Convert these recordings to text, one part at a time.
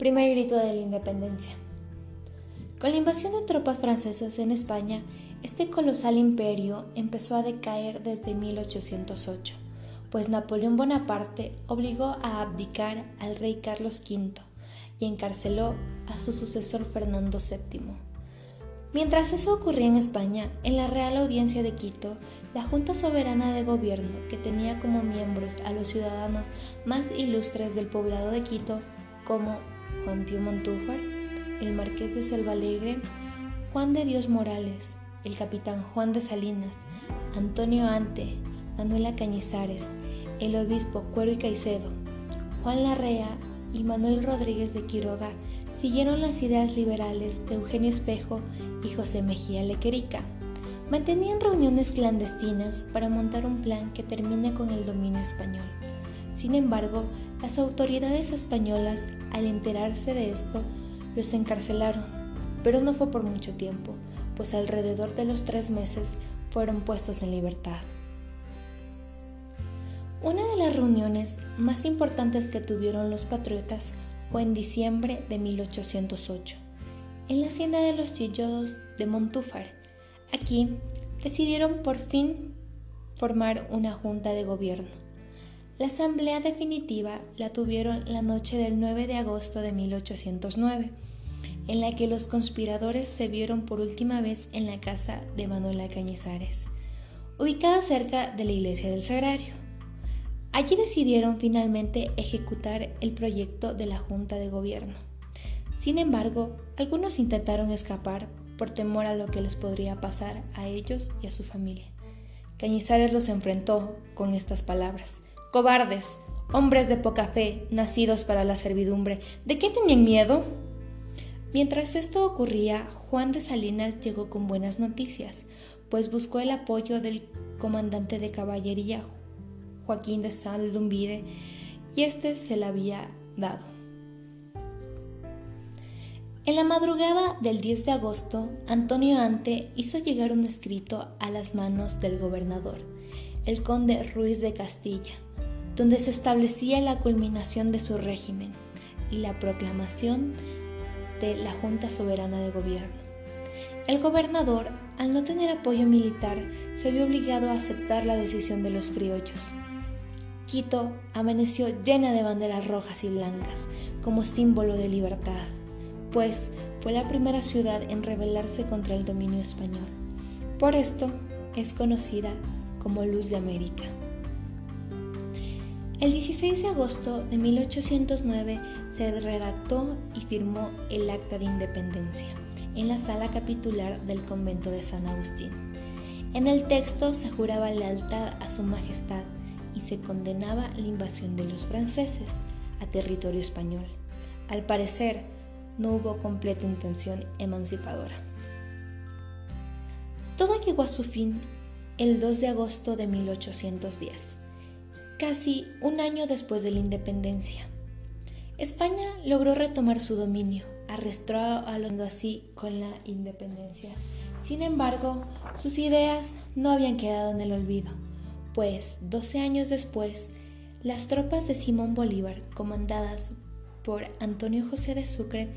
Primer grito de la independencia. Con la invasión de tropas francesas en España, este colosal imperio empezó a decaer desde 1808, pues Napoleón Bonaparte obligó a abdicar al rey Carlos V y encarceló a su sucesor Fernando VII. Mientras eso ocurría en España, en la Real Audiencia de Quito, la Junta Soberana de Gobierno, que tenía como miembros a los ciudadanos más ilustres del poblado de Quito, como Juan Pío Montúfar, el Marqués de Selvalegre, Juan de Dios Morales, el Capitán Juan de Salinas, Antonio Ante, Manuela Cañizares, el Obispo Cuero y Caicedo, Juan Larrea y Manuel Rodríguez de Quiroga siguieron las ideas liberales de Eugenio Espejo y José Mejía Lequerica. Mantenían reuniones clandestinas para montar un plan que termine con el dominio español. Sin embargo, las autoridades españolas, al enterarse de esto, los encarcelaron, pero no fue por mucho tiempo, pues alrededor de los tres meses fueron puestos en libertad. Una de las reuniones más importantes que tuvieron los patriotas fue en diciembre de 1808, en la hacienda de los Chillos de Montúfar. Aquí decidieron por fin formar una junta de gobierno. La asamblea definitiva la tuvieron la noche del 9 de agosto de 1809, en la que los conspiradores se vieron por última vez en la casa de Manuela Cañizares, ubicada cerca de la iglesia del Sagrario. Allí decidieron finalmente ejecutar el proyecto de la Junta de Gobierno. Sin embargo, algunos intentaron escapar por temor a lo que les podría pasar a ellos y a su familia. Cañizares los enfrentó con estas palabras. Cobardes, hombres de poca fe, nacidos para la servidumbre, ¿de qué tenían miedo? Mientras esto ocurría, Juan de Salinas llegó con buenas noticias, pues buscó el apoyo del comandante de caballería Joaquín de Saldumbide y este se le había dado. En la madrugada del 10 de agosto, Antonio Ante hizo llegar un escrito a las manos del gobernador, el conde Ruiz de Castilla, donde se establecía la culminación de su régimen y la proclamación de la Junta Soberana de Gobierno. El gobernador, al no tener apoyo militar, se vio obligado a aceptar la decisión de los criollos. Quito amaneció llena de banderas rojas y blancas como símbolo de libertad, pues fue la primera ciudad en rebelarse contra el dominio español. Por esto es conocida como Luz de América. El 16 de agosto de 1809 se redactó y firmó el Acta de Independencia en la sala capitular del convento de San Agustín. En el texto se juraba lealtad a su majestad y se condenaba la invasión de los franceses a territorio español. Al parecer, no hubo completa intención emancipadora. Todo llegó a su fin el 2 de agosto de 1810 casi un año después de la independencia. España logró retomar su dominio, arrastrando así con la independencia. Sin embargo, sus ideas no habían quedado en el olvido, pues 12 años después, las tropas de Simón Bolívar, comandadas por Antonio José de Sucre,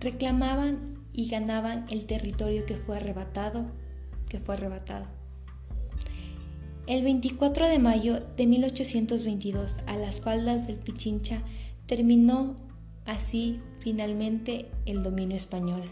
reclamaban y ganaban el territorio que fue arrebatado, que fue arrebatado. El 24 de mayo de 1822, a las faldas del Pichincha, terminó así finalmente el dominio español.